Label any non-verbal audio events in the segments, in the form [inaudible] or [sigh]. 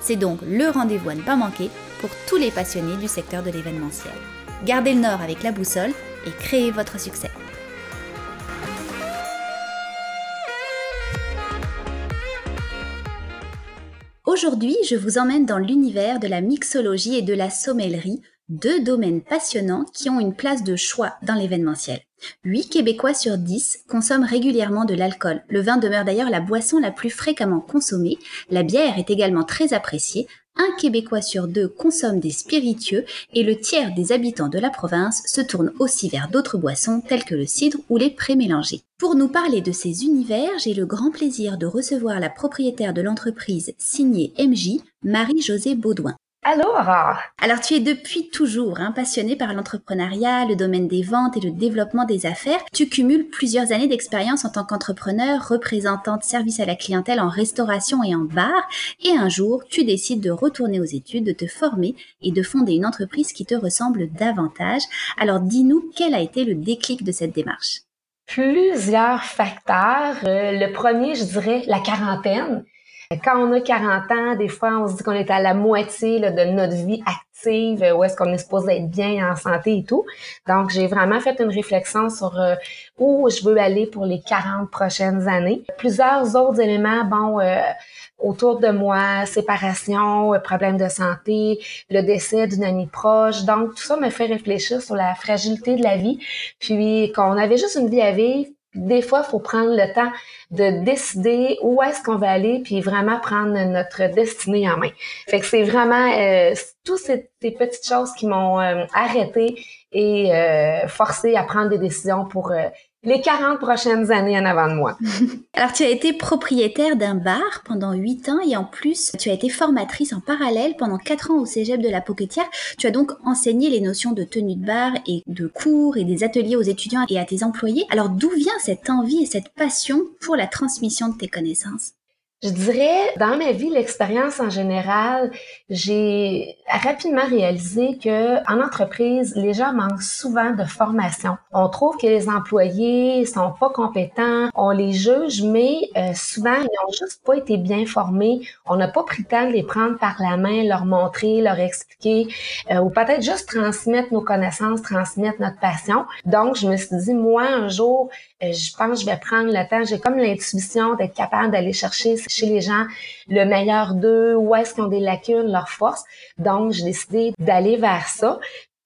C'est donc le rendez-vous à ne pas manquer pour tous les passionnés du secteur de l'événementiel. Gardez le nord avec la boussole et créez votre succès. Aujourd'hui, je vous emmène dans l'univers de la mixologie et de la sommellerie, deux domaines passionnants qui ont une place de choix dans l'événementiel. 8 Québécois sur 10 consomment régulièrement de l'alcool. Le vin demeure d'ailleurs la boisson la plus fréquemment consommée. La bière est également très appréciée. Un Québécois sur deux consomme des spiritueux et le tiers des habitants de la province se tourne aussi vers d'autres boissons telles que le cidre ou les prémélangés. Pour nous parler de ces univers, j'ai le grand plaisir de recevoir la propriétaire de l'entreprise signée MJ, Marie-Josée Baudouin. Alors, Alors tu es depuis toujours hein, passionnée par l'entrepreneuriat, le domaine des ventes et le développement des affaires. Tu cumules plusieurs années d'expérience en tant qu'entrepreneur, représentante service à la clientèle en restauration et en bar. Et un jour, tu décides de retourner aux études, de te former et de fonder une entreprise qui te ressemble davantage. Alors dis-nous quel a été le déclic de cette démarche? Plusieurs facteurs. Euh, le premier, je dirais, la quarantaine. Quand on a 40 ans, des fois, on se dit qu'on est à la moitié de notre vie active, où est-ce qu'on est supposé être bien en santé et tout. Donc, j'ai vraiment fait une réflexion sur euh, où je veux aller pour les 40 prochaines années. Plusieurs autres éléments, bon, euh, autour de moi, séparation, euh, problème de santé, le décès d'une amie proche. Donc, tout ça me fait réfléchir sur la fragilité de la vie. Puis, qu'on avait juste une vie à vivre, des fois, faut prendre le temps de décider où est-ce qu'on va aller, puis vraiment prendre notre destinée en main. Fait que c'est vraiment euh, toutes ces, petites choses qui m'ont euh, arrêté et euh, forcé à prendre des décisions pour euh, les 40 prochaines années en avant de moi. [laughs] Alors, tu as été propriétaire d'un bar pendant 8 ans et en plus, tu as été formatrice en parallèle pendant 4 ans au cégep de la Poquetière. Tu as donc enseigné les notions de tenue de bar et de cours et des ateliers aux étudiants et à tes employés. Alors, d'où vient cette envie et cette passion pour la transmission de tes connaissances? Je dirais, dans ma vie, l'expérience en général, j'ai rapidement réalisé que en entreprise, les gens manquent souvent de formation. On trouve que les employés sont pas compétents, on les juge, mais euh, souvent ils ont juste pas été bien formés. On n'a pas pris le temps de les prendre par la main, leur montrer, leur expliquer, euh, ou peut-être juste transmettre nos connaissances, transmettre notre passion. Donc, je me suis dit, moi, un jour, je pense que je vais prendre le temps. J'ai comme l'intuition d'être capable d'aller chercher chez les gens le meilleur d'eux, où est-ce qu'ils ont des lacunes, leurs forces. Donc, j'ai décidé d'aller vers ça.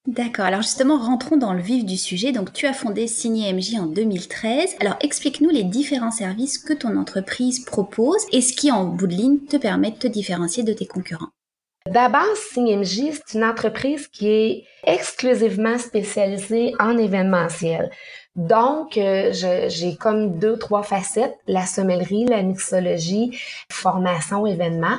D'accord. Alors justement, rentrons dans le vif du sujet. Donc, tu as fondé Signé MJ en 2013. Alors, explique-nous les différents services que ton entreprise propose et ce qui, en bout de ligne, te permet de te différencier de tes concurrents. D'abord, MJ, c'est une entreprise qui est exclusivement spécialisée en événementiel. Donc, euh, j'ai comme deux, trois facettes, la sommellerie, la mixologie, formation, événements,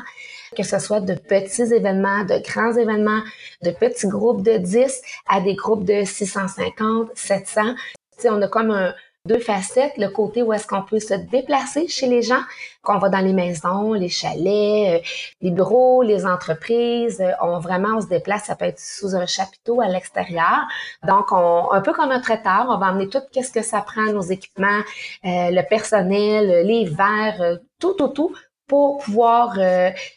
que ce soit de petits événements, de grands événements, de petits groupes de 10 à des groupes de 650, 700. sais, on a comme un, deux facettes, le côté où est-ce qu'on peut se déplacer chez les gens, qu'on va dans les maisons, les chalets, euh, les bureaux, les entreprises, euh, on vraiment on se déplace, ça peut être sous un chapiteau à l'extérieur. Donc on, un peu comme un traiteur, on va emmener tout qu'est-ce que ça prend, nos équipements, euh, le personnel, les verres, tout tout tout pour pouvoir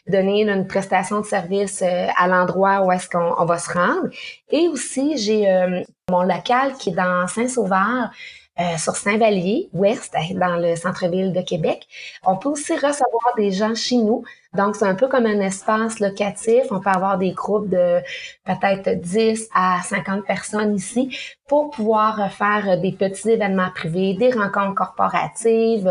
donner une prestation de service à l'endroit où est-ce qu'on va se rendre. Et aussi, j'ai mon local qui est dans Saint-Sauveur, euh, sur Saint-Vallier, ouest, dans le centre-ville de Québec. On peut aussi recevoir des gens chez nous donc, c'est un peu comme un espace locatif. On peut avoir des groupes de peut-être 10 à 50 personnes ici pour pouvoir faire des petits événements privés, des rencontres corporatives.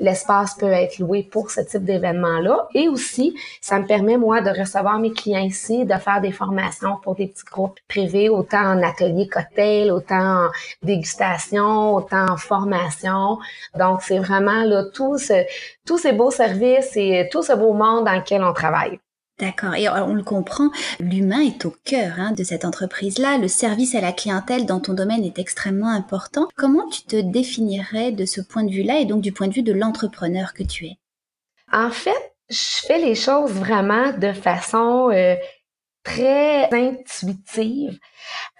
L'espace peut être loué pour ce type d'événement-là. Et aussi, ça me permet, moi, de recevoir mes clients ici, de faire des formations pour des petits groupes privés, autant en atelier cocktail, autant en dégustation, autant en formation. Donc, c'est vraiment là tout ce, tous ces beaux services et tout ce beau monde dans lequel on travaille. D'accord. Et on le comprend, l'humain est au cœur hein, de cette entreprise-là. Le service à la clientèle dans ton domaine est extrêmement important. Comment tu te définirais de ce point de vue-là et donc du point de vue de l'entrepreneur que tu es? En fait, je fais les choses vraiment de façon euh, très intuitive.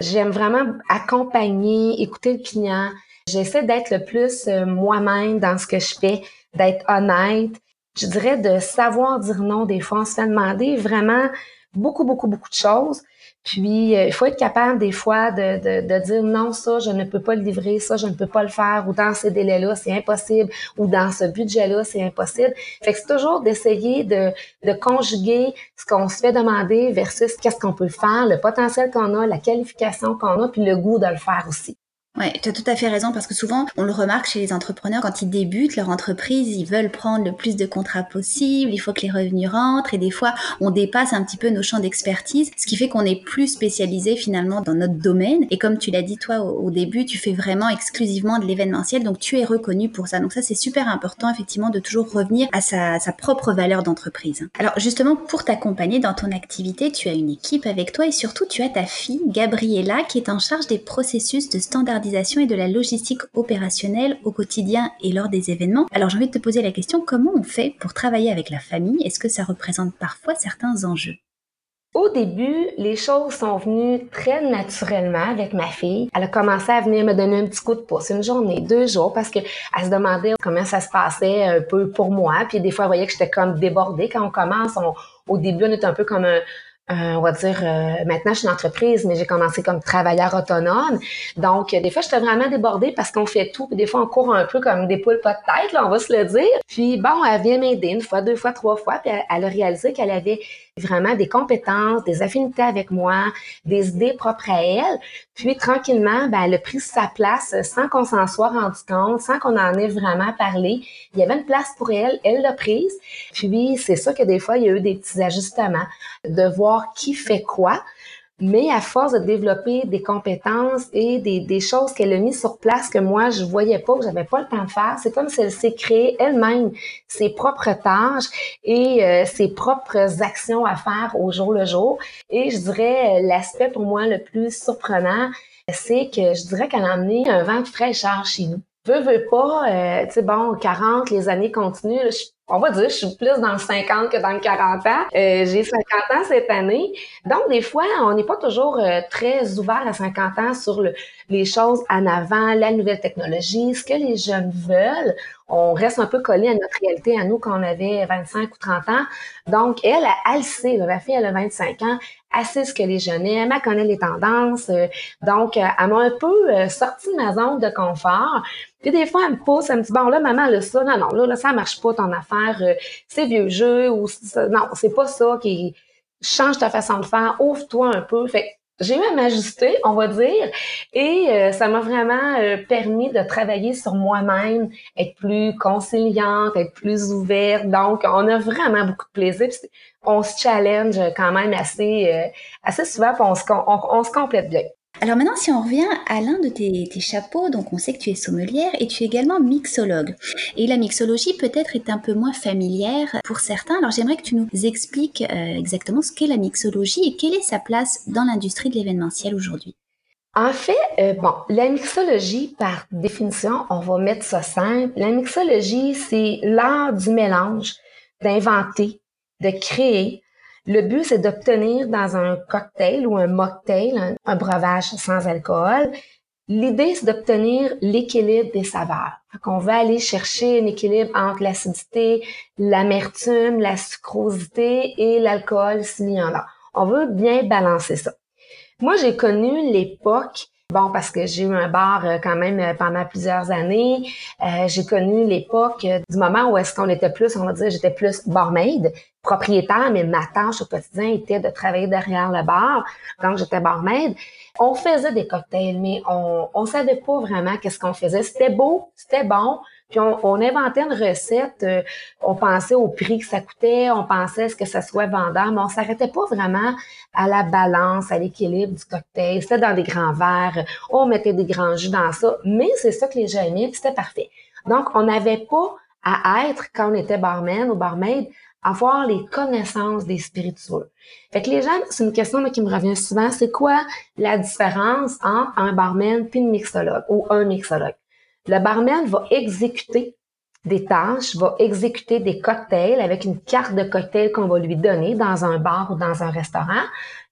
J'aime vraiment accompagner, écouter le client. J'essaie d'être le plus euh, moi-même dans ce que je fais, d'être honnête, je dirais, de savoir dire non. Des fois, on se fait demander vraiment beaucoup, beaucoup, beaucoup de choses. Puis, euh, il faut être capable des fois de, de, dire non, ça, je ne peux pas le livrer, ça, je ne peux pas le faire, ou dans ces délais-là, c'est impossible, ou dans ce budget-là, c'est impossible. Fait que c'est toujours d'essayer de, de conjuguer ce qu'on se fait demander versus qu'est-ce qu'on peut faire, le potentiel qu'on a, la qualification qu'on a, puis le goût de le faire aussi. Ouais, tu as tout à fait raison parce que souvent, on le remarque chez les entrepreneurs quand ils débutent leur entreprise, ils veulent prendre le plus de contrats possible, il faut que les revenus rentrent et des fois, on dépasse un petit peu nos champs d'expertise, ce qui fait qu'on est plus spécialisé finalement dans notre domaine. Et comme tu l'as dit toi au, début, tu fais vraiment exclusivement de l'événementiel, donc tu es reconnu pour ça. Donc ça, c'est super important effectivement de toujours revenir à sa, sa propre valeur d'entreprise. Alors justement, pour t'accompagner dans ton activité, tu as une équipe avec toi et surtout, tu as ta fille, Gabriella, qui est en charge des processus de standardisation et de la logistique opérationnelle au quotidien et lors des événements. Alors j'ai envie de te poser la question, comment on fait pour travailler avec la famille? Est-ce que ça représente parfois certains enjeux? Au début, les choses sont venues très naturellement avec ma fille. Elle a commencé à venir me donner un petit coup de pouce, une journée, deux jours, parce qu'elle se demandait comment ça se passait un peu pour moi. Puis des fois, elle voyait que j'étais comme débordée. Quand on commence, au début, on est un peu comme un, euh, on va dire, euh, maintenant je suis une entreprise, mais j'ai commencé comme travailleur autonome. Donc, des fois, j'étais vraiment débordée parce qu'on fait tout. Puis des fois, on court un peu comme des poules pas de tête, là, on va se le dire. Puis bon, elle vient m'aider une fois, deux fois, trois fois. Puis elle a réalisé qu'elle avait vraiment des compétences, des affinités avec moi, des idées propres à elle. Puis tranquillement, ben, elle a pris sa place sans qu'on s'en soit rendu compte, sans qu'on en ait vraiment parlé. Il y avait une place pour elle, elle l'a prise. Puis c'est ça que des fois, il y a eu des petits ajustements, de voir qui fait quoi. Mais à force de développer des compétences et des, des choses qu'elle a mis sur place que moi, je voyais pas, que j'avais pas le temps de faire, c'est comme si elle s'est créée elle-même ses propres tâches et euh, ses propres actions à faire au jour le jour. Et je dirais, l'aspect pour moi le plus surprenant, c'est que je dirais qu'elle a amené un vent de fraîcheur chez nous. Veux, veux pas, euh, tu sais, bon, 40, les années continuent, on va dire, je suis plus dans le 50 que dans le 40 ans. Euh, j'ai 50 ans cette année. Donc, des fois, on n'est pas toujours euh, très ouvert à 50 ans sur les choses en avant, la nouvelle technologie, ce que les jeunes veulent. On reste un peu collé à notre réalité, à nous, quand on avait 25 ou 30 ans. Donc, elle, elle, sait, ma fille, elle a 25 ans, elle sait ce que les jeunes aiment, elle connaît les tendances. Euh, donc, elle m'a un peu sorti de ma zone de confort. Puis des fois, elle me pose, elle me dit, bon, là, maman, là, ça, non, non, là, là ça marche pas ton affaire, euh, c'est vieux jeu, ou non, c'est pas ça qui change ta façon de faire, ouvre-toi un peu. Fait j'ai eu à m'ajuster, on va dire, et euh, ça m'a vraiment euh, permis de travailler sur moi-même, être plus conciliante, être plus ouverte. Donc, on a vraiment beaucoup de plaisir. on se challenge quand même assez, assez souvent, puis on se, on se complète bien. Alors maintenant, si on revient à l'un de tes, chapeaux, donc on sait que tu es sommelière et tu es également mixologue. Et la mixologie peut-être est un peu moins familière pour certains. Alors j'aimerais que tu nous expliques euh, exactement ce qu'est la mixologie et quelle est sa place dans l'industrie de l'événementiel aujourd'hui. En fait, euh, bon, la mixologie, par définition, on va mettre ça simple. La mixologie, c'est l'art du mélange, d'inventer, de créer, le but, c'est d'obtenir dans un cocktail ou un mocktail, un, breuvage sans alcool, L'idée, c'est d'obtenir l'équilibre des saveurs. On va aller chercher un équilibre entre l'acidité, l'amertume, la sucrosité et l'alcool s'il y en a. On veut bien balancer ça. Moi, j'ai connu l'époque Bon, parce que j'ai eu un bar euh, quand même euh, pendant plusieurs années. Euh, j'ai connu l'époque du moment où est-ce qu'on était plus, on va dire, j'étais plus barmaid, propriétaire, mais ma tâche au quotidien était de travailler derrière le bar. Donc, j'étais barmaid. On faisait des cocktails, mais on on savait pas vraiment qu'est-ce qu'on faisait. C'était beau, c'était bon, puis on, inventait une recette, euh, on pensait au prix que ça coûtait, on pensait à ce que ça soit vendeur, mais on s'arrêtait pas vraiment à la balance, à l'équilibre du cocktail. C'était dans des grands verres, on mettait des grands jus dans ça, mais c'est ça que les gens aimaient, c'était parfait. Donc, on n'avait pas à être, quand on était barman ou barmaid, avoir les connaissances des spiritueux. Fait que les gens, c'est une question qui me revient souvent, c'est quoi la différence entre un barman puis une mixologue ou un mixologue? Le barman va exécuter des tâches, va exécuter des cocktails avec une carte de cocktail qu'on va lui donner dans un bar ou dans un restaurant.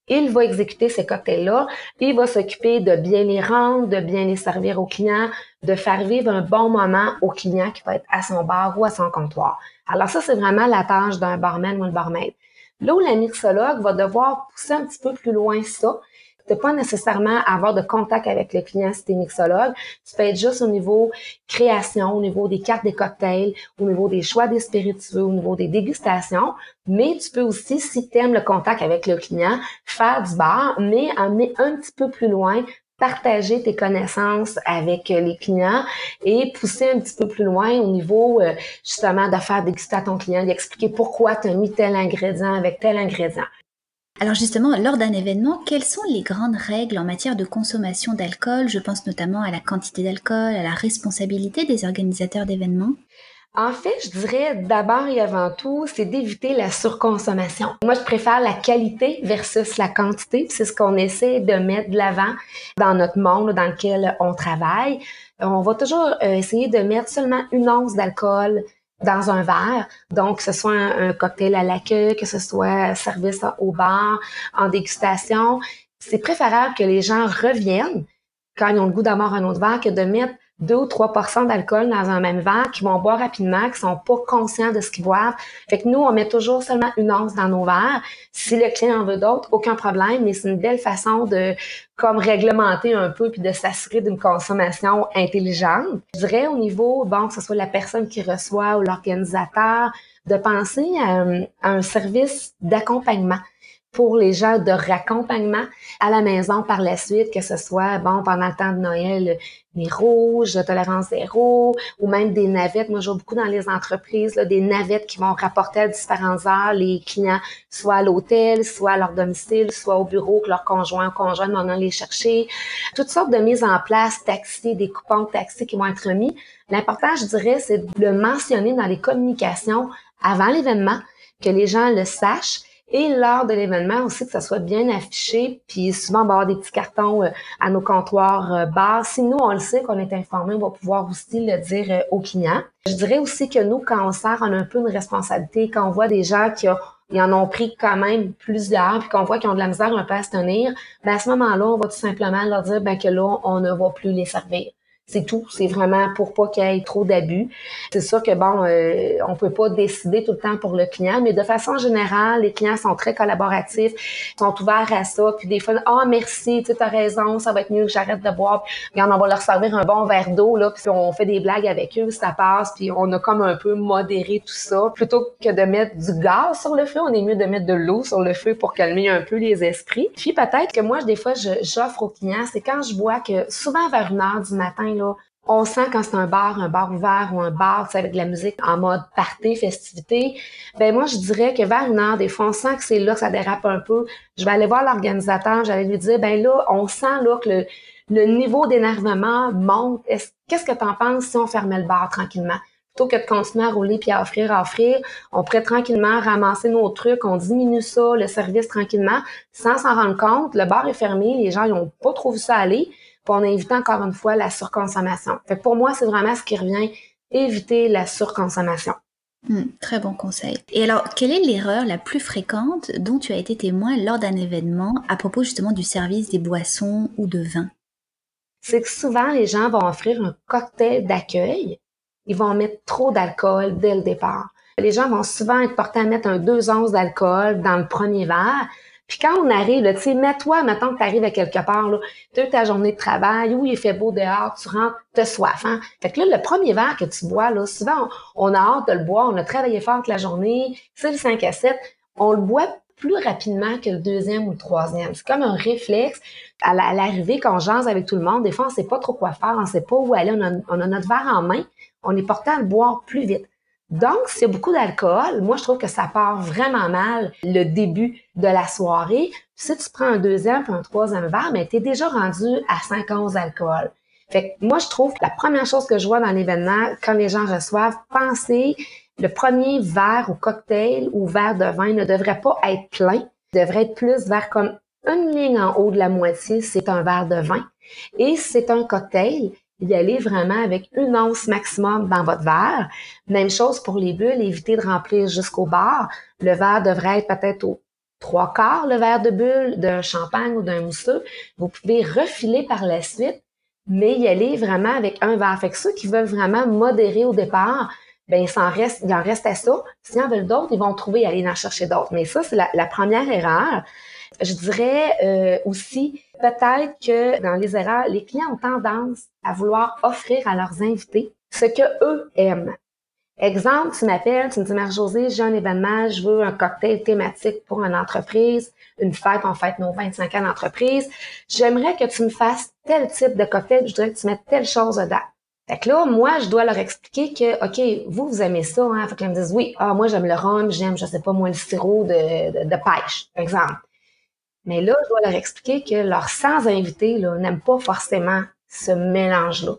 Il va exécuter ces cocktails-là, il va s'occuper de bien les rendre, de bien les servir aux clients, de faire vivre un bon moment au client qui va être à son bar ou à son comptoir. Alors ça, c'est vraiment la tâche d'un barman ou un barmaid. Là où la mixologue va devoir pousser un petit peu plus loin ça, tu pas nécessairement avoir de contact avec le client si tu es mixologue. Tu peux être juste au niveau création, au niveau des cartes des cocktails, au niveau des choix des spiritueux, au niveau des dégustations. Mais tu peux aussi, si tu aimes le contact avec le client, faire du bar, mais emmener un petit peu plus loin partager tes connaissances avec les clients et pousser un petit peu plus loin au niveau euh, justement de faire déguster à ton client, d'expliquer pourquoi tu as mis tel ingrédient avec tel ingrédient. Alors justement, lors d'un événement, quelles sont les grandes règles en matière de consommation d'alcool? Je pense notamment à la quantité d'alcool, à la responsabilité des organisateurs d'événements. En fait, je dirais d'abord et avant tout, c'est d'éviter la surconsommation. Moi, je préfère la qualité versus la quantité. C'est ce qu'on essaie de mettre de l'avant dans notre monde dans lequel on travaille. On va toujours euh, essayer de mettre seulement une once d'alcool dans un verre. Donc, que ce soit un, cocktail à l'accueil, que ce soit service au bar, en dégustation. C'est préférable que les gens reviennent quand ils ont le goût d'avoir un autre verre que de mettre 2 ou 3% d'alcool dans un même verre, qui vont boire rapidement, qui sont pas conscients de ce qu'ils boivent. Fait que nous, on met toujours seulement une once dans nos verres. Si le client en veut d'autres, aucun problème, mais c'est une belle façon de comme réglementer un peu puis de s'assurer d'une consommation intelligente. Je dirais au niveau, bon, que ce soit la personne qui reçoit ou l'organisateur, de penser à un service d'accompagnement pour les gens de raccompagnement à la maison par la suite, que ce soit, bon, pendant le temps de Noël, les rouges, tolérance zéro, ou même des navettes. Moi, je vois beaucoup dans les entreprises, là, des navettes qui vont rapporter à différentes heures les clients, soit à l'hôtel, soit à leur domicile, soit au bureau, que leur conjoint ou conjointe vont les chercher. Toutes sortes de mises en place, taxis, des coupons de taxi qui vont être mis. L'important, je dirais, c'est de le mentionner dans les communications avant l'événement, que les gens le sachent et lors de l'événement aussi, que ça soit bien affiché, puis souvent, on va avoir des petits cartons euh, à nos comptoirs euh, bars. Si nous, on le sait, qu'on est informé, on va pouvoir aussi le dire euh, aux clients. Je dirais aussi que nous, quand on sert, on a un peu une responsabilité. Quand on voit des gens qui en ont pris quand même plusieurs, puis qu'on voit qu'ils ont de la misère un peu à se tenir, ben à ce moment-là, on va tout simplement leur dire ben, que là, on ne va plus les servir. C'est tout. C'est vraiment pour pas qu'il y ait trop d'abus. C'est sûr que bon, euh, on peut pas décider tout le temps pour le client, mais de façon générale, les clients sont très collaboratifs, sont ouverts à ça. Puis des fois, ah merci, tu as raison, ça va être mieux que j'arrête de boire. Puis on va leur servir un bon verre d'eau là, puis on fait des blagues avec eux, ça passe. Puis on a comme un peu modéré tout ça. Plutôt que de mettre du gaz sur le feu, on est mieux de mettre de l'eau sur le feu pour calmer un peu les esprits. Puis peut-être que moi, des fois, j'offre aux clients, c'est quand je vois que souvent vers une heure du matin on sent quand c'est un bar, un bar ouvert ou un bar avec de la musique en mode party, festivité. Ben moi, je dirais que vers une heure, des fois, on sent que c'est là que ça dérape un peu. Je vais aller voir l'organisateur, j'allais lui dire, ben là, on sent là que le, niveau d'énervement monte. Qu'est-ce que tu en penses si on fermait le bar tranquillement? Plutôt que de continuer à rouler puis à offrir, à offrir, on pourrait tranquillement ramasser nos trucs, on diminue ça, le service tranquillement, sans s'en rendre compte. Le bar est fermé, les gens n'ont pas trop vu ça aller on évite encore une fois la surconsommation. Fait pour moi, c'est vraiment ce qui revient, éviter la surconsommation. Hmm, très bon conseil. Et alors, quelle est l'erreur la plus fréquente dont tu as été témoin lors d'un événement à propos justement du service des boissons ou de vin? C'est que souvent, les gens vont offrir un cocktail d'accueil. Ils vont mettre trop d'alcool dès le départ. Les gens vont souvent être portés à mettre un 2 onces d'alcool dans le premier verre, puis quand on arrive, tu sais, mets-toi, maintenant que tu arrives à quelque part, là, tu as ta journée de travail, où il fait beau dehors, tu rentres, tu as soif. Hein? Fait que là, le premier verre que tu bois, là, souvent, on, a hâte de le boire, on a travaillé fort toute la journée, c'est le 5 à 7, on le boit plus rapidement que le deuxième ou le troisième. C'est comme un réflexe. À l'arrivée, quand on avec tout le monde, des fois, on sait pas trop quoi faire, on sait pas où aller, on a, on a notre verre en main, on est porté à le boire plus vite. Donc, a beaucoup d'alcool, moi, je trouve que ça part vraiment mal le début de la soirée. Si tu prends un deuxième puis un troisième verre, mais tu es déjà rendu à 5 onces d'alcool. Fait que moi, je trouve que la première chose que je vois dans l'événement, quand les gens reçoivent, pensez le premier verre ou cocktail ou verre de vin ne devrait pas être plein, devrait être plus vers comme une ligne en haut de la moitié, c'est un verre de vin. Et c'est un cocktail, y aller vraiment avec une once maximum dans votre verre. Même chose pour les bulles, évitez de remplir jusqu'au bord. Le verre devrait être peut-être au trois quarts le verre de bulle d'un champagne ou d'un mousseux. Vous pouvez refiler par la suite, mais y aller vraiment avec un verre. Fait que ceux qui veulent vraiment modérer au départ, ben il en reste, il en reste à ça. S'ils en veulent d'autres, ils vont trouver aller en chercher d'autres. Mais ça, c'est la, première erreur. Je dirais euh, aussi peut-être que dans les erreurs, les clients ont tendance à vouloir offrir à leurs invités ce que eux aiment. Exemple, tu m'appelles, tu me dis, Marie-Josée, j'ai un événement, je veux un cocktail thématique pour une entreprise, une fête, on fête nos 25 ans d'entreprise. J'aimerais que tu me fasses tel type de cocktail, je voudrais que tu mettes telle chose dedans. Fait que là, moi, je dois leur expliquer que, OK, vous, vous aimez ça, hein? Fait qu'ils me disent, oui, ah, moi, j'aime le rhum, j'aime, je sais pas, moi, le sirop de, de, pêche, par exemple. Mais là, je dois leur expliquer que leurs sans invités, là, n'aiment pas forcément ce mélange-là.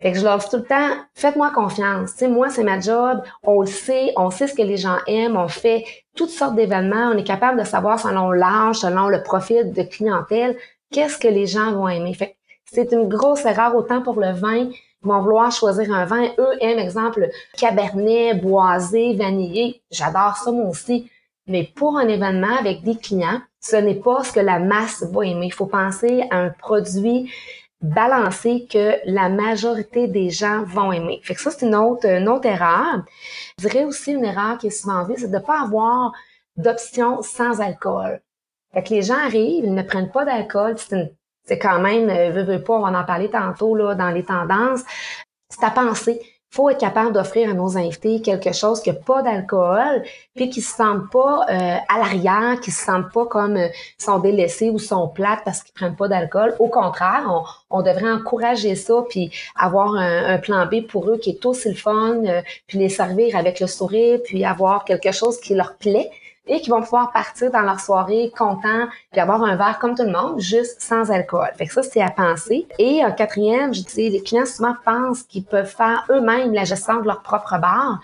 Fait que je leur dis tout le temps, faites-moi confiance. sais, moi, c'est ma job. On le sait, on sait ce que les gens aiment. On fait toutes sortes d'événements. On est capable de savoir selon l'âge, selon le profil de clientèle, qu'est-ce que les gens vont aimer. Fait c'est une grosse erreur autant pour le vin. Ils vont vouloir choisir un vin. Eux aiment, exemple, cabernet, boisé, vanillé. J'adore ça, moi aussi. Mais pour un événement avec des clients, ce n'est pas ce que la masse va aimer. Il faut penser à un produit balancer que la majorité des gens vont aimer. Fait que ça, c'est une autre, une autre erreur. Je dirais aussi une erreur qui est souvent vue, c'est de ne pas avoir d'options sans alcool. Fait que les gens arrivent, ils ne prennent pas d'alcool. C'est quand même, euh, veux, veux pas, on va en parler tantôt là, dans les tendances. C'est à penser faut être capable d'offrir à nos invités quelque chose qui n'a pas d'alcool, puis qui se sentent pas euh, à l'arrière, qui se sentent pas comme euh, sont délaissés ou sont plates parce qu'ils prennent pas d'alcool. Au contraire, on, devrait encourager ça, puis avoir un, plan B pour eux qui est aussi le fun, euh, puis les servir avec le sourire, puis avoir quelque chose qui leur plaît et qui vont pouvoir partir dans leur soirée contents puis avoir un verre comme tout le monde, juste sans alcool. Fait que ça, c'est à penser. Et un quatrième, je dis, les clients souvent pensent qu'ils peuvent faire eux-mêmes la gestion de leur propre bar,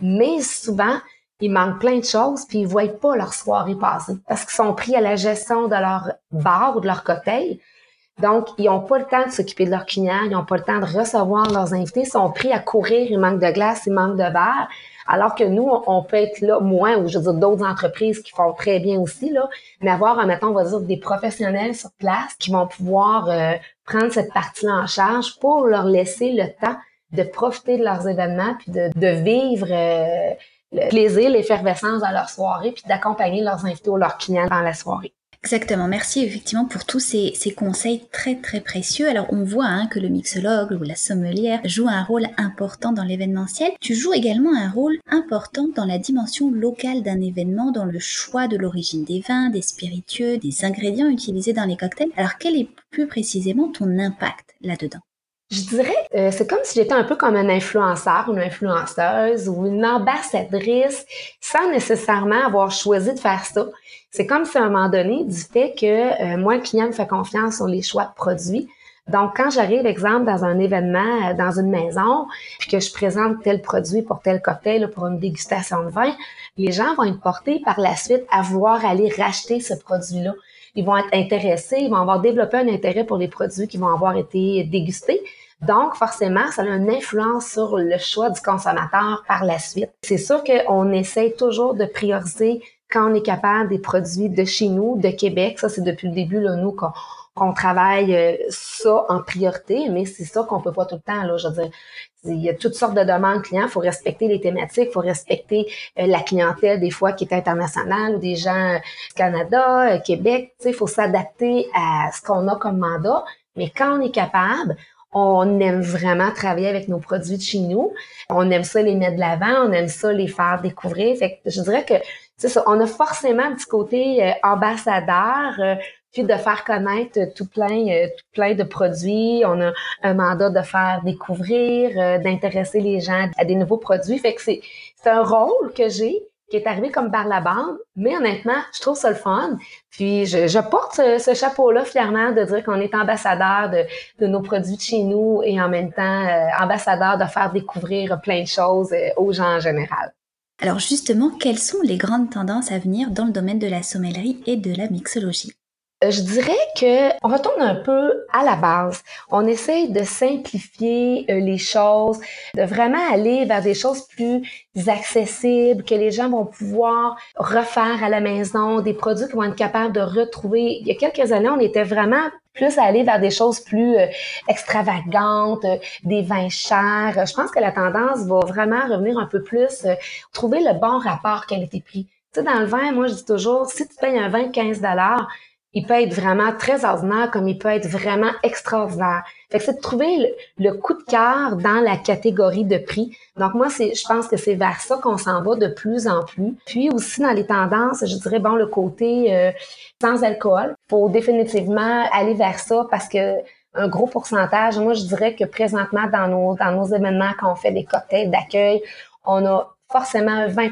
mais souvent, ils manquent plein de choses puis ils voient pas leur soirée passer parce qu'ils sont pris à la gestion de leur bar ou de leur cocktail. Donc, ils n'ont pas le temps de s'occuper de leurs clients, ils n'ont pas le temps de recevoir leurs invités, ils sont pris à courir, il manque de glace, il manque de verre. Alors que nous, on peut être là moins, ou je veux dire d'autres entreprises qui font très bien aussi, là, mais avoir, mettons, on va dire des professionnels sur place qui vont pouvoir euh, prendre cette partie-là en charge pour leur laisser le temps de profiter de leurs événements, puis de, de vivre euh, le plaisir, l'effervescence dans leur soirée, puis d'accompagner leurs invités ou leurs clients dans la soirée. Exactement, merci effectivement pour tous ces, conseils très très précieux. Alors on voit hein, que le mixologue ou la sommelière joue un rôle important dans l'événementiel. Tu joues également un rôle important dans la dimension locale d'un événement, dans le choix de l'origine des vins, des spiritueux, des ingrédients utilisés dans les cocktails. Alors quel est plus précisément ton impact là-dedans? Je dirais, euh, c'est comme si j'étais un peu comme un influenceur, une influenceuse ou une ambassadrice sans nécessairement avoir choisi de faire ça. C'est comme si à un moment donné, du fait que euh, moi, le client me fait confiance sur les choix de produits. Donc, quand j'arrive, exemple, dans un événement, euh, dans une maison, puis que je présente tel produit pour tel cocktail, pour une dégustation de vin, les gens vont être portés par la suite à vouloir aller racheter ce produit-là. Ils vont être intéressés, ils vont avoir développé un intérêt pour les produits qui vont avoir été dégustés. Donc, forcément, ça a une influence sur le choix du consommateur par la suite. C'est sûr qu'on essaie toujours de prioriser quand on est capable des produits de chez nous, de Québec, ça c'est depuis le début, là, nous, qu'on travaille euh, ça en priorité, mais c'est ça qu'on peut pas tout le temps. Là, je veux dire, il y a toutes sortes de demandes clients. Il faut respecter les thématiques, il faut respecter euh, la clientèle des fois qui est internationale ou des gens du Canada, euh, Québec. Il faut s'adapter à ce qu'on a comme mandat. Mais quand on est capable, on aime vraiment travailler avec nos produits de chez nous. On aime ça les mettre de l'avant, on aime ça les faire découvrir. Fait que je dirais que c'est ça, on a forcément un petit côté euh, ambassadeur, euh, puis de faire connaître tout plein, euh, tout plein de produits. On a un mandat de faire découvrir, d'intéresser les gens à des nouveaux produits. Fait que c'est, c'est un rôle que j'ai qui est arrivé comme par la bande, mais honnêtement, je trouve ça le fun. Puis je, porte ce, chapeau-là fièrement de dire qu'on est ambassadeur de, nos produits de chez nous et en même temps euh, ambassadeur de faire découvrir plein de choses euh, aux gens en général. Alors justement, quelles sont les grandes tendances à venir dans le domaine de la sommellerie et de la mixologie? Je dirais que on retourne un peu à la base. On essaye de simplifier euh, les choses, de vraiment aller vers des choses plus accessibles que les gens vont pouvoir refaire à la maison, des produits qu'ils vont être capables de retrouver. Il y a quelques années, on était vraiment plus aller vers des choses plus euh, extravagantes, des vins chers. Je pense que la tendance va vraiment revenir un peu plus, trouver le bon rapport qualité-prix. Tu sais, dans le vin, moi, je dis toujours, si tu payes un vin de 15 il peut être vraiment très ordinaire comme il peut être vraiment extraordinaire. Fait que c'est de trouver le, coup de cœur dans la catégorie de prix. Donc moi, c'est, je pense que c'est vers ça qu'on s'en va de plus en plus. Puis aussi dans les tendances, je dirais bon le côté euh, sans alcool. Faut définitivement aller vers ça parce que un gros pourcentage. Moi, je dirais que présentement dans nos dans nos événements quand on fait des cocktails d'accueil, on a forcément 20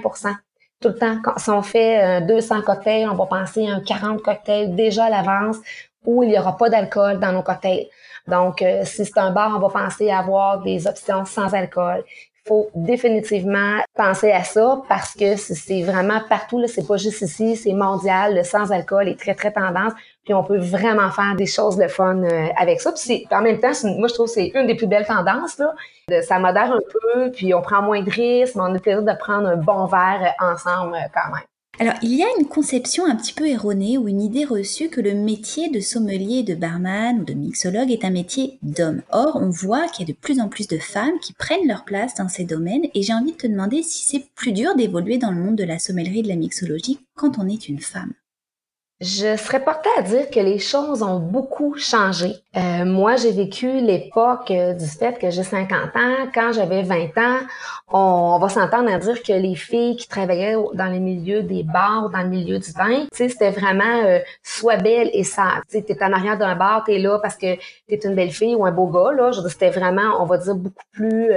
tout le temps. Quand, si on fait 200 euh, cocktails, on va penser à un 40 cocktails déjà à l'avance où il n'y aura pas d'alcool dans nos cocktails. Donc, euh, si c'est un bar, on va penser à avoir des options sans alcool. Il faut définitivement penser à ça parce que c'est vraiment partout, là, c'est pas juste ici, c'est mondial. Le sans alcool est très, très tendance. Puis on peut vraiment faire des choses de fun euh, avec ça. Puis en même temps, moi je trouve que c'est une des plus belles tendances. Là. Ça modère un peu, puis on prend moins de risques, mais on a le plaisir de prendre un bon verre ensemble euh, quand même. Alors, il y a une conception un petit peu erronée ou une idée reçue que le métier de sommelier, de barman ou de mixologue est un métier d'homme. Or, on voit qu'il y a de plus en plus de femmes qui prennent leur place dans ces domaines et j'ai envie de te demander si c'est plus dur d'évoluer dans le monde de la sommellerie et de la mixologie quand on est une femme. Je serais portée à dire que les choses ont beaucoup changé. Euh, moi, j'ai vécu l'époque euh, du fait que j'ai 50 ans. Quand j'avais 20 ans, on, va s'entendre à dire que les filles qui travaillaient dans les milieux des bars, dans le milieu du vin, c'était vraiment euh, soit belle et sale. Tu es en arrière d'un bar, tu es là parce que tu une belle fille ou un beau gars. Là. C'était vraiment, on va dire, beaucoup plus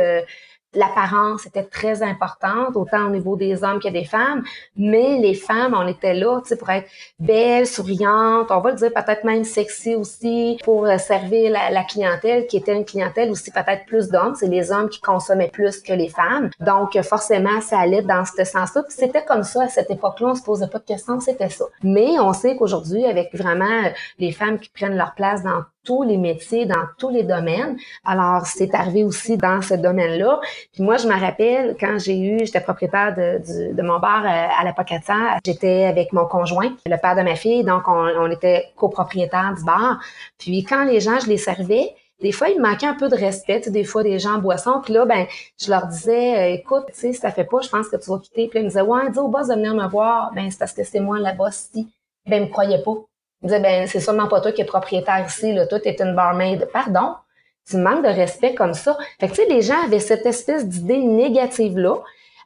l'apparence était très importante, autant au niveau des hommes que des femmes, mais les femmes, on était là, tu sais, pour être belles, souriantes, on va le dire peut-être même sexy aussi, pour euh, servir la, clientèle, qui était une clientèle aussi peut-être plus d'hommes, c'est les hommes qui consommaient plus que les femmes, donc forcément, ça allait dans ce sens-là, c'était comme ça à cette époque-là, on se posait pas de questions, c'était ça. Mais on sait qu'aujourd'hui, avec vraiment les femmes qui prennent leur place dans tous les métiers, dans tous les domaines. Alors, c'est arrivé aussi dans ce domaine-là. Puis moi, je me rappelle quand j'ai eu, j'étais propriétaire de, de, mon bar euh, à la Pocata, j'étais avec mon conjoint, le père de ma fille, donc on, était copropriétaire du bar. Puis quand les gens, je les servais, des fois, il me manquait un peu de respect, des fois, des gens en boisson. Puis là, ben, je leur disais, euh, écoute, tu sais, ça fait pas, je pense que tu vas quitter. Puis là, ils me disaient, ouais, dis au boss de venir me voir. Ben, c'est parce que c'est moi la boss ici. Ben, ils me croyaient pas. Il disait, ben, c'est sûrement pas toi qui es propriétaire ici, là. Toi, t'es une barmaid. Pardon? Tu manques de respect comme ça. Fait que, tu sais, les gens avaient cette espèce d'idée négative-là.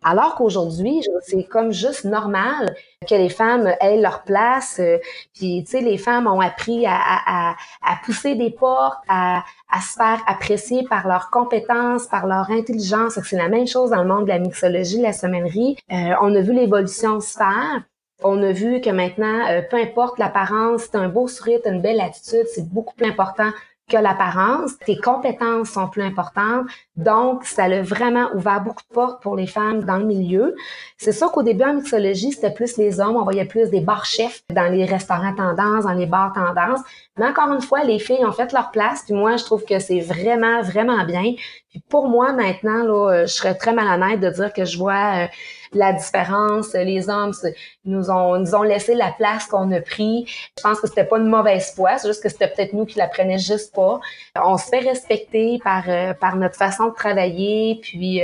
Alors qu'aujourd'hui, c'est comme juste normal que les femmes aient leur place. Euh, puis, tu sais, les femmes ont appris à, à, à pousser des portes, à, à, se faire apprécier par leurs compétences, par leur intelligence. C'est la même chose dans le monde de la mixologie, de la sommellerie. Euh, on a vu l'évolution se faire. On a vu que maintenant, euh, peu importe l'apparence, c'est un beau sourire, une belle attitude, c'est beaucoup plus important que l'apparence. Tes compétences sont plus importantes. Donc, ça a vraiment ouvert beaucoup de portes pour les femmes dans le milieu. C'est sûr qu'au début, en mixologie, c'était plus les hommes. On voyait plus des bars chefs dans les restaurants tendance, dans les bars tendance. Mais encore une fois, les filles ont fait leur place. Puis moi, je trouve que c'est vraiment, vraiment bien. Puis pour moi, maintenant, là, euh, je serais très malhonnête de dire que je vois euh, la différence. Les hommes nous ont, nous ont laissé la place qu'on a pris. Je pense que c'était pas une mauvaise foi, c'est juste que c'était peut-être nous qui la prenaient juste pas. On se fait respecter par, euh, par notre façon de travailler, puis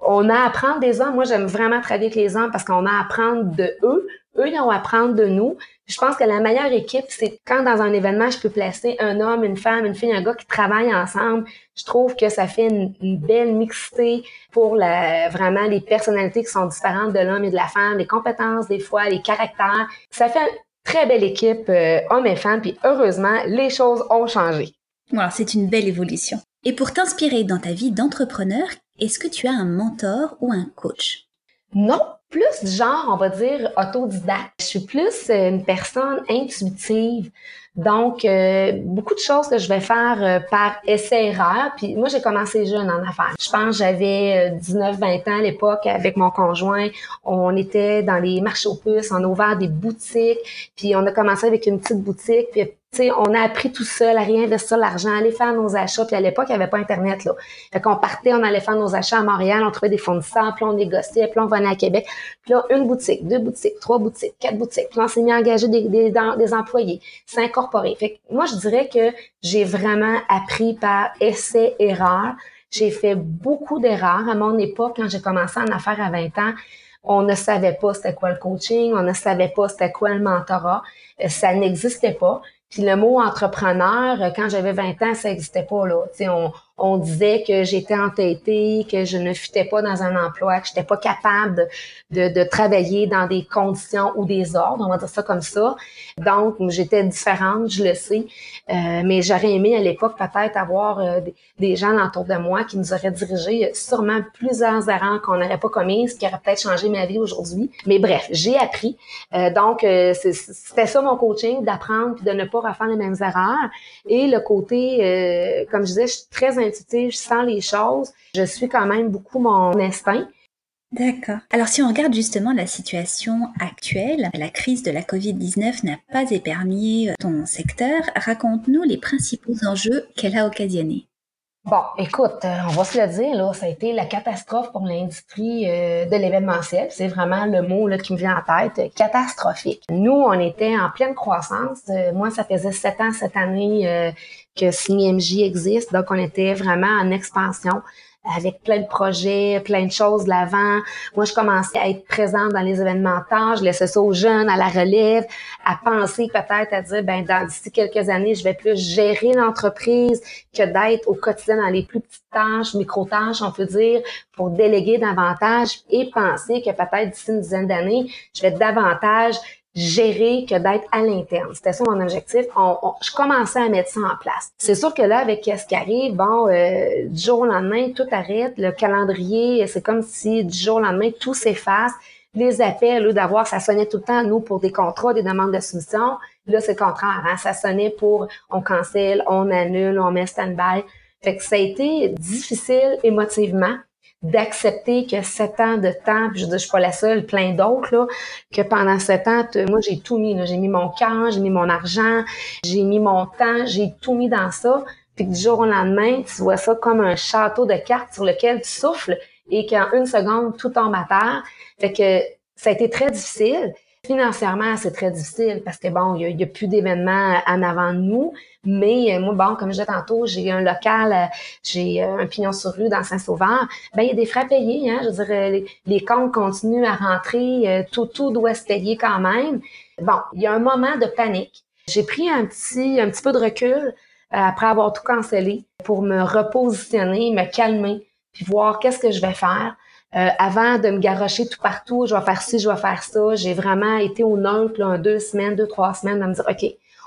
on a à apprendre des hommes. Moi, j'aime vraiment travailler avec les hommes parce qu'on a à apprendre de eux. Eux, ils ont à apprendre de nous. Je pense que la meilleure équipe, c'est quand dans un événement, je peux placer un homme, une femme, une fille, un gars qui travaillent ensemble. Je trouve que ça fait une, belle mixité pour la, vraiment les personnalités qui sont différentes de l'homme et de la femme, les compétences des fois, les caractères. Ça fait une très belle équipe, euh, hommes et femmes, puis heureusement, les choses ont changé. Voilà, c'est une belle évolution. Et pour t'inspirer dans ta vie d'entrepreneur, est-ce que tu as un mentor ou un coach? Non, plus du genre, on va dire, autodidacte. Je suis plus une personne intuitive. Donc, euh, beaucoup de choses que je vais faire euh, par essai-erreur. Puis moi, j'ai commencé jeune en affaires. Je pense j'avais 19-20 euh, ans à l'époque avec mon conjoint. On était dans les marchés aux puces, on a ouvert des boutiques. Puis on a commencé avec une petite boutique. On a appris tout seul à réinvestir l'argent, à aller faire nos achats. Puis à l'époque, il n'y avait pas Internet. Là. Fait qu'on partait, on allait faire nos achats à Montréal, on trouvait des fournisseurs, puis on négociait, puis on venait à Québec. Puis là, une boutique, deux boutiques, trois boutiques, quatre boutiques. Puis on s'est mis à engager des, des, des employés, s'incorporer. Fait que moi, je dirais que j'ai vraiment appris par essai-erreur. J'ai fait beaucoup d'erreurs. À mon époque, quand j'ai commencé en affaires à 20 ans, on ne savait pas c'était quoi le coaching, on ne savait pas c'était quoi le mentorat. Euh, ça n'existait pas. Puis le mot entrepreneur, euh, quand j'avais 20 ans, ça n'existait pas là. on, on disait que j'étais entêtée, que je ne fitais pas dans un emploi, que j'étais pas capable de, de, travailler dans des conditions ou des ordres, on va dire ça comme ça. Donc, j'étais différente, je le sais, euh, mais j'aurais aimé à l'époque peut-être avoir euh, des, gens autour de moi qui nous auraient dirigé sûrement plusieurs erreurs qu'on n'aurait pas commises, qui auraient peut-être changé ma vie aujourd'hui. Mais bref, j'ai appris. Euh, donc, c'était ça mon coaching, d'apprendre puis de ne pas refaire les mêmes erreurs. Et le côté, comme je disais, je suis très je sens les choses. Je suis quand même beaucoup mon instinct. D'accord. Alors si on regarde justement la situation actuelle, la crise de la Covid-19 n'a pas épargné ton secteur. Raconte-nous les principaux enjeux qu'elle a occasionnés. Bon, écoute, euh, on va se le dire, là, ça a été la catastrophe pour l'industrie euh, de l'événementiel. C'est vraiment le mot là, qui me vient en tête, catastrophique. Nous, on était en pleine croissance. Euh, moi, ça faisait sept ans cette année que CMJ existe, donc on était vraiment en expansion avec plein de projets, plein de choses de l'avant. Moi, je commençais à être présente dans les événements je laissais ça aux jeunes, à la relève, à penser peut-être à dire, ben dans d'ici quelques années, je vais plus gérer l'entreprise que d'être au quotidien dans les plus petites tâches, micro-tâches, on peut dire, pour déléguer davantage et penser que peut-être d'ici une dizaine d'années, je vais davantage gérer que d'être à l'interne. C'était ça mon objectif. On, je commençais à mettre ça en place. C'est sûr que là, avec ce qui arrive, bon, euh, du jour au lendemain, tout arrête. Le calendrier, c'est comme si du jour au lendemain, tout s'efface. Les appels, d'avoir, ça sonnait tout le temps, nous, pour des contrats, des demandes de soumission. Là, c'est le contraire. Hein? Ça sonnait pour on cancelle, on annule, on met stand-by. Fait que ça a été difficile émotivement d'accepter que sept ans de temps, puis je dis, je suis pas la seule, plein d'autres, là, que pendant sept ans, moi, j'ai tout mis, j'ai mis mon cœur, j'ai mis mon argent, j'ai mis mon temps, j'ai tout mis dans ça, puis que du jour au lendemain, tu vois ça comme un château de cartes sur lequel tu souffles et qu'en une seconde, tout tombe à terre. Fait que ça a été très difficile. Financièrement, c'est très difficile parce que bon, il y a, plus d'événements en avant de nous. Mais euh, moi, bon, comme je disais tantôt, j'ai un local, euh, j'ai euh, un pignon sur rue dans Saint-Sauveur. Ben, il y a des frais payés, hein. Je veux dire, les, comptes continuent à rentrer, tout, tout doit se payer quand même. Bon, il y a un moment de panique. J'ai pris un petit, un petit peu de recul après avoir tout cancellé pour me repositionner, me calmer, puis voir qu'est-ce que je vais faire. Euh, avant de me garrocher tout partout, je vais faire ci, je vais faire ça, j'ai vraiment été au neutre là, deux semaines, deux, trois semaines, de me dire, OK,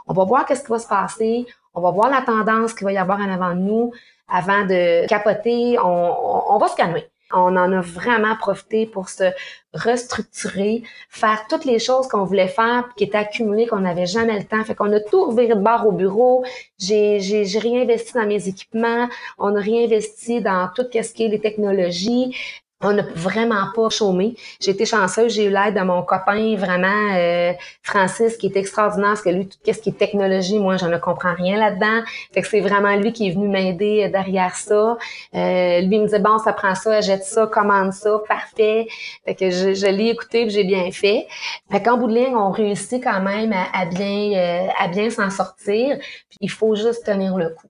on va voir qu'est-ce qui va se passer, on va voir la tendance qu'il va y avoir en avant de nous avant de capoter, on, on, va se calmer. On en a vraiment profité pour se restructurer, faire toutes les choses qu'on voulait faire, qui étaient accumulées, qu'on n'avait jamais le temps. Fait qu'on a tout reviré de bord au bureau. J'ai, j'ai, j'ai réinvesti dans mes équipements. On a réinvesti dans tout ce qui est les technologies. On n'a vraiment pas chômé. J'ai été chanceuse, j'ai eu l'aide de mon copain vraiment euh, Francis qui est extraordinaire parce que lui tout ce qui est technologie, moi je ne comprends rien là-dedans. Fait que c'est vraiment lui qui est venu m'aider euh, derrière ça. Euh, lui il me disait bon ça prend ça, jette ça, commande ça, parfait. Fait que je, je l'ai écouté, j'ai bien fait. Fait qu'en bout de ligne, on réussit quand même à, bien euh, à bien s'en sortir. il faut juste tenir le coup.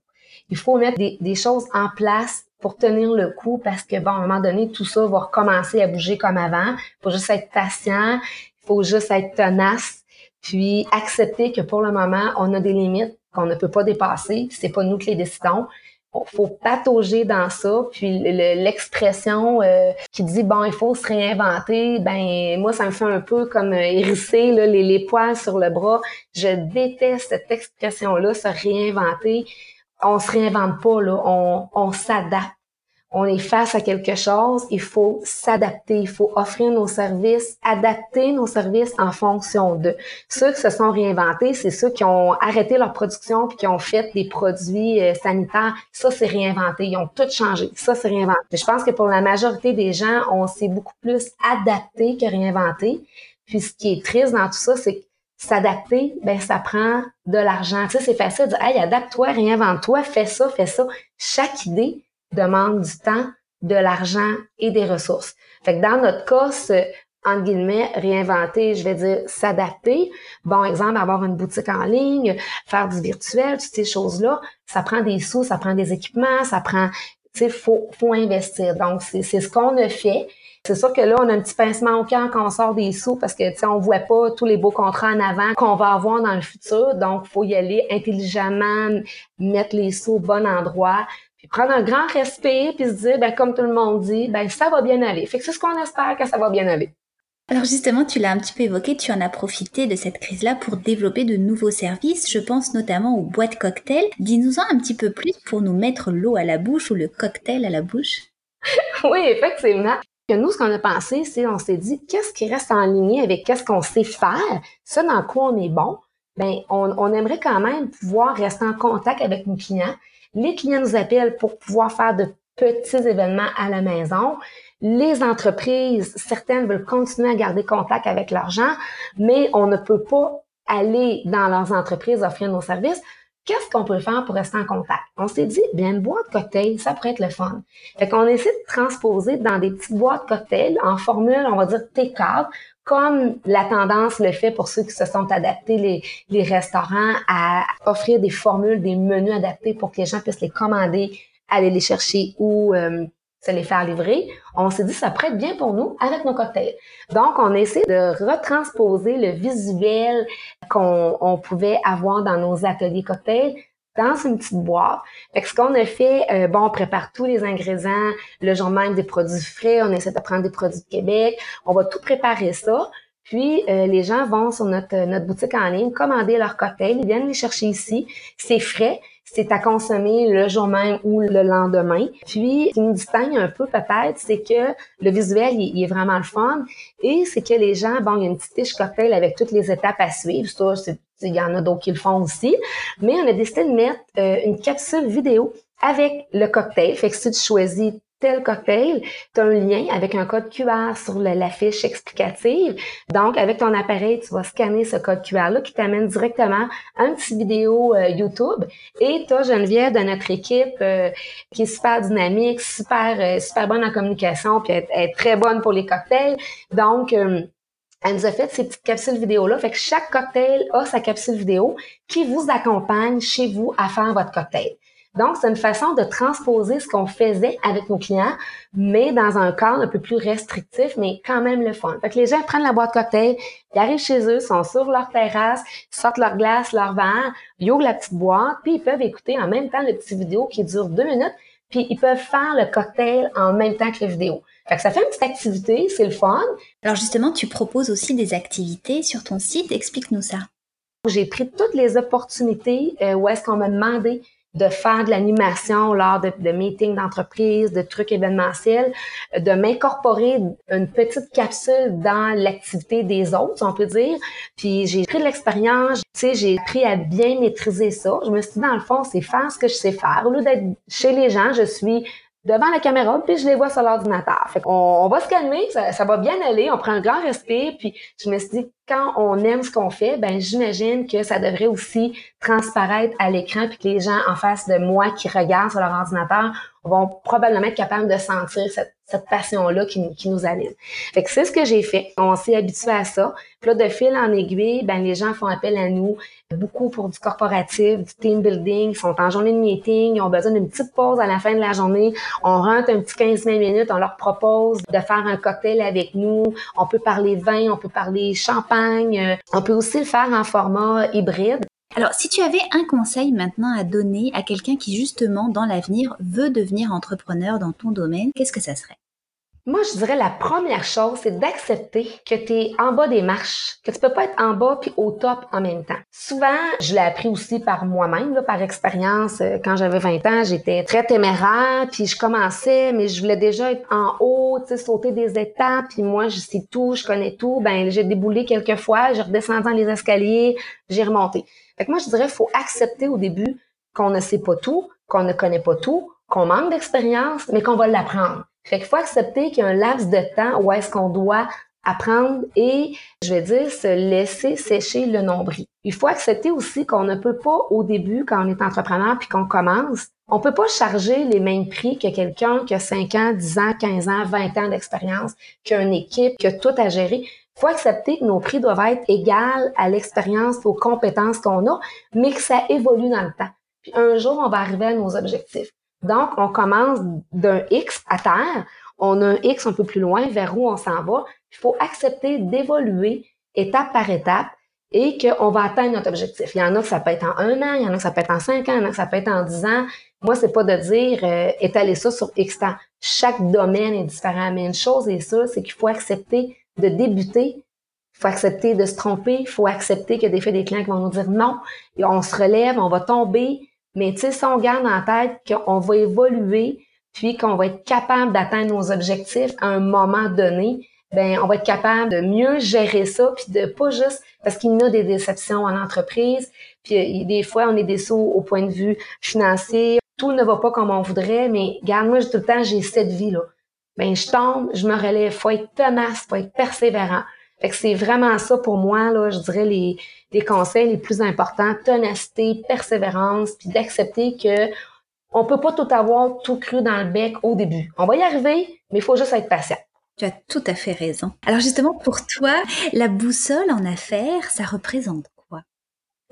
Il faut mettre des, des choses en place pour tenir le coup parce que, bon, à un moment donné, tout ça va recommencer à bouger comme avant. Il faut juste être patient, il faut juste être tenace, puis accepter que pour le moment, on a des limites qu'on ne peut pas dépasser. C'est pas nous qui les décidons. Faut patauger dans ça. Puis l'expression euh, qui dit bon, il faut se réinventer, ben moi ça me fait un peu comme euh, hérisser là, les, les poils sur le bras. Je déteste cette expression-là, se réinventer on se réinvente pas, là, on, on s'adapte. on est face à quelque chose, il faut s'adapter, il faut offrir nos services, adapter nos services en fonction de. Ceux qui se sont réinventés, c'est ceux qui ont arrêté leur production puis qui ont fait des produits euh, sanitaires. Ça, c'est réinventé. Ils ont tout changé. Ça, c'est réinventé. Je pense que pour la majorité des gens, on s'est beaucoup plus adapté que réinventé. Puis ce qui est triste dans tout ça, c'est que s'adapter, ben ça prend de l'argent. Tu sais, c'est facile de dire, hey, adapte-toi, réinvente-toi, fais ça, fais ça. Chaque idée, demande du temps, de l'argent et des ressources. Fait que dans notre cas, ce, entre guillemets, réinventer, je vais dire s'adapter. Bon exemple, avoir une boutique en ligne, faire du virtuel, toutes ces choses-là, ça prend des sous, ça prend des équipements, ça prend, tu sais, faut, faut investir. Donc, c'est ce qu'on a fait. C'est sûr que là, on a un petit pincement au cœur quand on sort des sous parce que, tu sais, on voit pas tous les beaux contrats en avant qu'on va avoir dans le futur. Donc, faut y aller intelligemment, mettre les sous au bon endroit puis prendre un grand respect, puis se dire, ben, comme tout le monde dit, ben, ça va bien aller. Fait que c'est ce qu'on espère que ça va bien aller. Alors justement, tu l'as un petit peu évoqué, tu en as profité de cette crise-là pour développer de nouveaux services. Je pense notamment aux boîtes cocktails. Dis-nous-en un petit peu plus pour nous mettre l'eau à la bouche ou le cocktail à la bouche. [laughs] oui, effectivement. Nous, ce qu'on a pensé, c'est on s'est dit, qu'est-ce qui reste en ligne avec qu'est-ce qu'on sait faire, ça dans quoi on est bon? Ben, on, on aimerait quand même pouvoir rester en contact avec nos clients les clients nous appellent pour pouvoir faire de petits événements à la maison. Les entreprises, certaines veulent continuer à garder contact avec leurs gens, mais on ne peut pas aller dans leurs entreprises offrir nos services. Qu'est-ce qu'on peut faire pour rester en contact? On s'est dit, bien, une boîte cocktail, ça pourrait être le fun. Fait qu'on essaie de transposer dans des petites boîtes cocktails en formule, on va dire take-out, comme la tendance le fait pour ceux qui se sont adaptés, les, restaurants, à offrir des formules, des menus adaptés pour que les gens puissent les commander, aller les chercher ou euh, se les faire livrer. On s'est dit, ça être bien pour nous avec nos cocktails. Donc, on essaie de retransposer le visuel qu'on on pouvait avoir dans nos ateliers cocktails dans une petite boîte. Fait ce qu'on a fait, euh, bon, on prépare tous les ingrédients, le jour même des produits frais, on essaie de prendre des produits de Québec, on va tout préparer ça. Puis euh, les gens vont sur notre, notre boutique en ligne, commander leur cocktail, ils viennent les chercher ici. C'est frais, c'est à consommer le jour même ou le lendemain. Puis, ce qui nous distingue un peu peut-être, c'est que le visuel, il, est vraiment le fun. Et c'est que les gens, bon, il y a une petite fiche cocktail avec toutes les étapes à suivre. Ça, il y en a d'autres qui le font aussi. Mais on a décidé de mettre euh, une capsule vidéo avec le cocktail. Fait que si tu choisis tel cocktail, tu as un lien avec un code QR sur la fiche explicative. Donc, avec ton appareil, tu vas scanner ce code QR-là qui t'amène directement à une petite vidéo euh, YouTube. Et as Geneviève de notre équipe euh, qui est super dynamique, super, euh, super bonne en communication, puis elle, est très bonne pour les cocktails. Donc, elle nous a fait ces petites capsules vidéo-là. Fait que chaque cocktail a sa capsule vidéo qui vous accompagne chez vous à faire votre cocktail. Donc, c'est une façon de transposer ce qu'on faisait avec nos clients, mais dans un cadre un peu plus restrictif, mais quand même le fun. Fait que les gens prennent la boîte cocktail, ils arrivent chez eux, sont sur leur terrasse, sortent leur glace, leur verre, ils ouvrent la petite boîte, puis ils peuvent écouter en même temps le petit vidéo qui dure deux minutes, puis ils peuvent faire le cocktail en même temps que la vidéo. Fait que ça fait une petite activité, c'est le fun. Alors justement, tu proposes aussi des activités sur ton site, explique-nous ça. J'ai pris toutes les opportunités euh, où est-ce qu'on m'a demandé de faire de l'animation lors de, meetings d'entreprise, de trucs événementiels, de m'incorporer une petite capsule dans l'activité des autres, on peut dire. Puis j'ai pris de l'expérience, tu sais, j'ai appris à bien maîtriser ça. Je me suis dit, dans le fond, c'est faire ce que je sais faire. Au lieu d'être chez les gens, je suis devant la caméra, puis je les vois sur l'ordinateur. Fait on va se calmer, ça, ça, va bien aller, on prend un grand respect, puis je me suis dit, quand on aime ce qu'on fait, ben j'imagine que ça devrait aussi transparaître à l'écran, puis que les gens en face de moi qui regardent sur leur ordinateur vont probablement être capables de sentir cette, passion-là qui, qui, nous anime. Fait que c'est ce que j'ai fait. On s'est habitué à ça. Puis là, de fil en aiguille, ben les gens font appel à nous beaucoup pour du corporatif, du team building, ils sont en journée de meeting, ils ont besoin d'une petite pause à la fin de la journée. On rentre un petit 15-20 minutes, on leur propose de faire un cocktail avec nous. On peut parler vin, on peut parler champagne. On peut aussi le faire en format hybride. Alors, si tu avais un conseil maintenant à donner à quelqu'un qui justement dans l'avenir veut devenir entrepreneur dans ton domaine, qu'est-ce que ça serait? Moi, je dirais la première chose, c'est d'accepter que tu es en bas des marches, que tu peux pas être en bas puis au top en même temps. Souvent, je l'ai appris aussi par moi-même, par expérience. Euh, quand j'avais 20 ans, j'étais très téméraire, puis je commençais, mais je voulais déjà être en haut, sauter des étapes, puis moi, je sais tout, je connais tout. Ben, j'ai déboulé quelques fois, j'ai redescendu dans les escaliers, j'ai remonté. Fait que moi, je dirais, faut accepter au début qu'on ne sait pas tout, qu'on ne connaît pas tout, qu'on manque d'expérience, mais qu'on va l'apprendre. Fait qu'il faut accepter qu'il y a un laps de temps où est-ce qu'on doit apprendre et, je vais dire, se laisser sécher le nombril. Il faut accepter aussi qu'on ne peut pas, au début, quand on est entrepreneur puis qu'on commence, on peut pas charger les mêmes prix que quelqu'un qui a 5 ans, 10 ans, 15 ans, 20 ans d'expérience, qui a une équipe, qui a tout à gérer. Il faut accepter que nos prix doivent être égaux à l'expérience, aux compétences qu'on a, mais que ça évolue dans le temps. Puis un jour, on va arriver à nos objectifs. Donc, on commence d'un X à terre, on a un X un peu plus loin vers où on s'en va. Il faut accepter d'évoluer étape par étape et qu'on va atteindre notre objectif. Il y en a que ça peut être en un an, il y en a que ça peut être en cinq ans, il y en a que ça peut être en dix ans. Moi, c'est pas de dire euh, étaler ça sur X temps. Chaque domaine est différent, mais une chose est sûre, c'est qu'il faut accepter de débuter il faut accepter de se tromper, il faut accepter qu'il y a des fois des clients qui vont nous dire non, et on se relève, on va tomber, mais tu sais, si on garde en tête qu'on va évoluer, puis qu'on va être capable d'atteindre nos objectifs à un moment donné, ben on va être capable de mieux gérer ça, puis de pas juste parce qu'il y a des déceptions en entreprise, puis euh, des fois on est déçu au point de vue financier, tout ne va pas comme on voudrait, mais garde moi tout le temps j'ai cette vie là. Ben je tombe, je me relève, faut être tenace, faut être persévérant. Fait que c'est vraiment ça pour moi là, je dirais les les conseils les plus importants, ténacité, persévérance, puis d'accepter que on peut pas tout avoir tout cru dans le bec au début. On va y arriver, mais il faut juste être patient. Tu as tout à fait raison. Alors justement, pour toi, la boussole en affaires, ça représente quoi?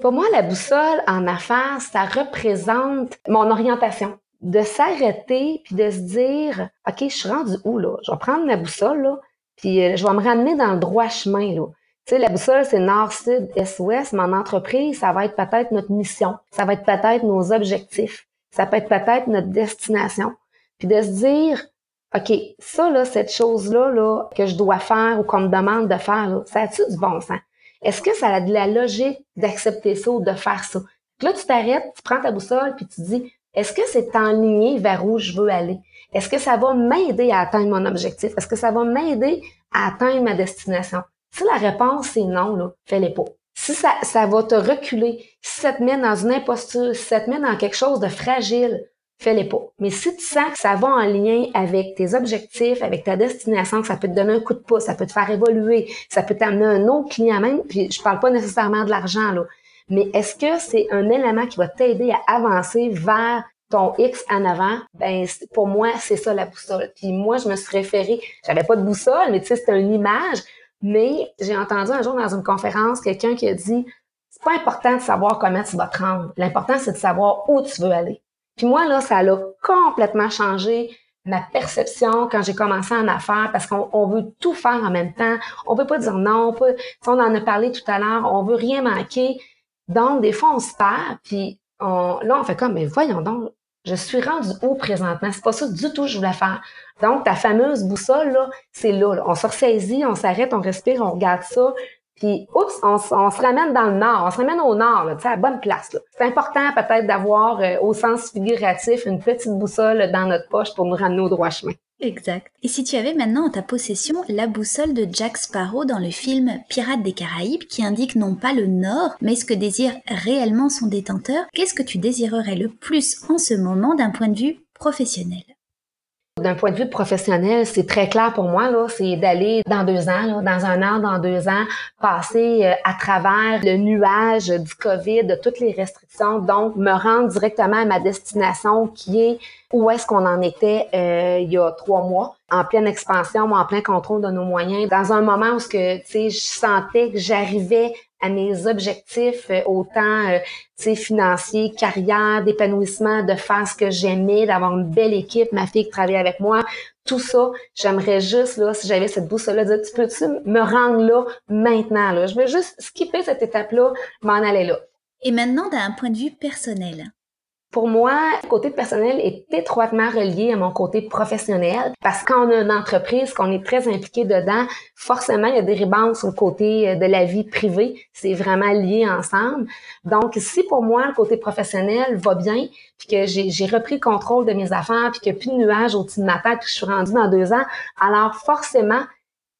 Pour moi, la boussole en affaires, ça représente mon orientation. De s'arrêter puis de se dire, OK, je suis rendu où là? Je vais prendre ma boussole là, puis euh, je vais me ramener dans le droit chemin là. Tu sais, la boussole, c'est nord, sud, est, ouest, mais en entreprise, ça va être peut-être notre mission. Ça va être peut-être nos objectifs. Ça peut être peut-être notre destination. Puis de se dire, OK, ça, là, cette chose-là, là, que je dois faire ou qu'on me demande de faire, là, ça a-tu du bon sens? Est-ce que ça a de la logique d'accepter ça ou de faire ça? là, tu t'arrêtes, tu prends ta boussole, puis tu dis, est-ce que c'est en ligne vers où je veux aller? Est-ce que ça va m'aider à atteindre mon objectif? Est-ce que ça va m'aider à atteindre ma destination? Si la réponse est non, fais-les pas. Si ça, ça va te reculer, si ça te met dans une imposture, si ça te met dans quelque chose de fragile, fais-les pas. Mais si tu sens que ça va en lien avec tes objectifs, avec ta destination, que ça peut te donner un coup de pouce, ça peut te faire évoluer, ça peut t'amener un autre client même, puis je parle pas nécessairement de l'argent, là. Mais est-ce que c'est un élément qui va t'aider à avancer vers ton X en avant, ben pour moi c'est ça la boussole. Puis moi je me suis référée, j'avais pas de boussole, mais tu sais c'était une image. Mais j'ai entendu un jour dans une conférence quelqu'un qui a dit c'est pas important de savoir comment tu vas te rendre. L'important c'est de savoir où tu veux aller. Puis moi là ça a complètement changé ma perception quand j'ai commencé en affaires parce qu'on veut tout faire en même temps. On veut pas dire non, on peut, on en a parlé tout à l'heure, on veut rien manquer. Donc des fois on se perd puis on, là on fait comme mais voyons donc je suis rendu où présentement? C'est pas ça du tout que je voulais faire. Donc, ta fameuse boussole, là, c'est là, On se ressaisit, on s'arrête, on respire, on regarde ça. Puis, oups, on, se ramène dans le nord, on se ramène au nord, là, à la bonne place. C'est important peut-être d'avoir, euh, au sens figuratif, une petite boussole dans notre poche pour nous ramener au droit chemin. Exact. Et si tu avais maintenant en ta possession la boussole de Jack Sparrow dans le film Pirates des Caraïbes qui indique non pas le nord, mais ce que désire réellement son détenteur, qu'est-ce que tu désirerais le plus en ce moment d'un point de vue professionnel? D'un point de vue professionnel, c'est très clair pour moi, là, c'est d'aller dans deux ans, dans un an, dans deux ans, passer euh, à travers le nuage du COVID, de toutes les restrictions, donc me rendre directement à ma destination qui est où est-ce qu'on en était euh, il y a trois mois, en pleine expansion, en plein contrôle de nos moyens, dans un moment où ce que, je sentais que j'arrivais à mes objectifs, euh, autant euh, financiers, carrière, d'épanouissement, de faire ce que j'aimais, d'avoir une belle équipe, ma fille qui travaille avec moi, tout ça, j'aimerais juste, là, si j'avais cette boussole-là, dire, tu peux-tu me rendre là maintenant? Là? Je veux juste skipper cette étape-là, m'en aller là. Et maintenant, d'un point de vue personnel, Pour moi, le côté personnel est étroitement relié à mon côté professionnel parce que quand on a une entreprise, qu'on est très impliqué dedans, forcément, il y a des rébans sur le côté euh, de la vie privée. C'est vraiment lié ensemble. Donc, si pour moi, le côté professionnel va bien, puis que j'ai repris le contrôle de mes affaires, puis a plus de nuages au-dessus de ma tête, puis que je suis rendue dans deux ans, alors forcément,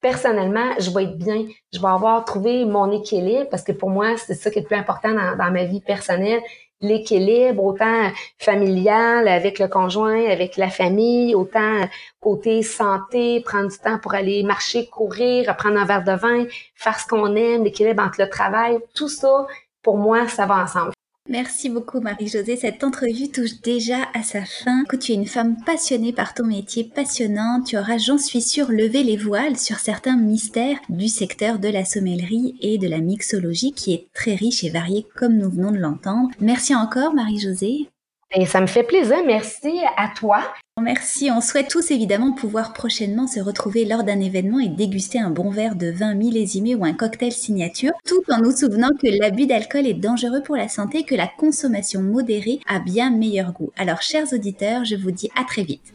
personnellement, je vais être bien. Je vais avoir trouvé mon équilibre parce que pour moi, c'est ça qui est le plus important dans, dans ma vie personnelle l'équilibre, autant familial avec le conjoint, avec la famille, autant côté santé, prendre du temps pour aller marcher, courir, prendre un verre de vin, faire ce qu'on aime, l'équilibre entre le travail, tout ça, pour moi, ça va ensemble. Merci beaucoup Marie-Josée. Cette entrevue touche déjà à sa fin. Que tu es une femme passionnée par ton métier, passionnante. Tu auras, j'en suis sûre, levé les voiles sur certains mystères du secteur de la sommellerie et de la mixologie qui est très riche et varié comme nous venons de l'entendre. Merci encore Marie-Josée. Et ça me fait plaisir. Merci à toi. Merci. On souhaite tous évidemment pouvoir prochainement se retrouver lors d'un événement et déguster un bon verre de vin millésimé ou un cocktail signature, tout en nous souvenant que l'abus d'alcool est dangereux pour la santé et que la consommation modérée a bien meilleur goût. Alors, chers auditeurs, je vous dis à très vite.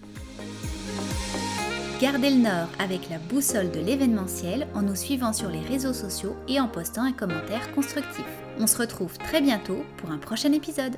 Gardez le nord avec la boussole de l'événementiel en nous suivant sur les réseaux sociaux et en postant un commentaire constructif. On se retrouve très bientôt pour un prochain épisode.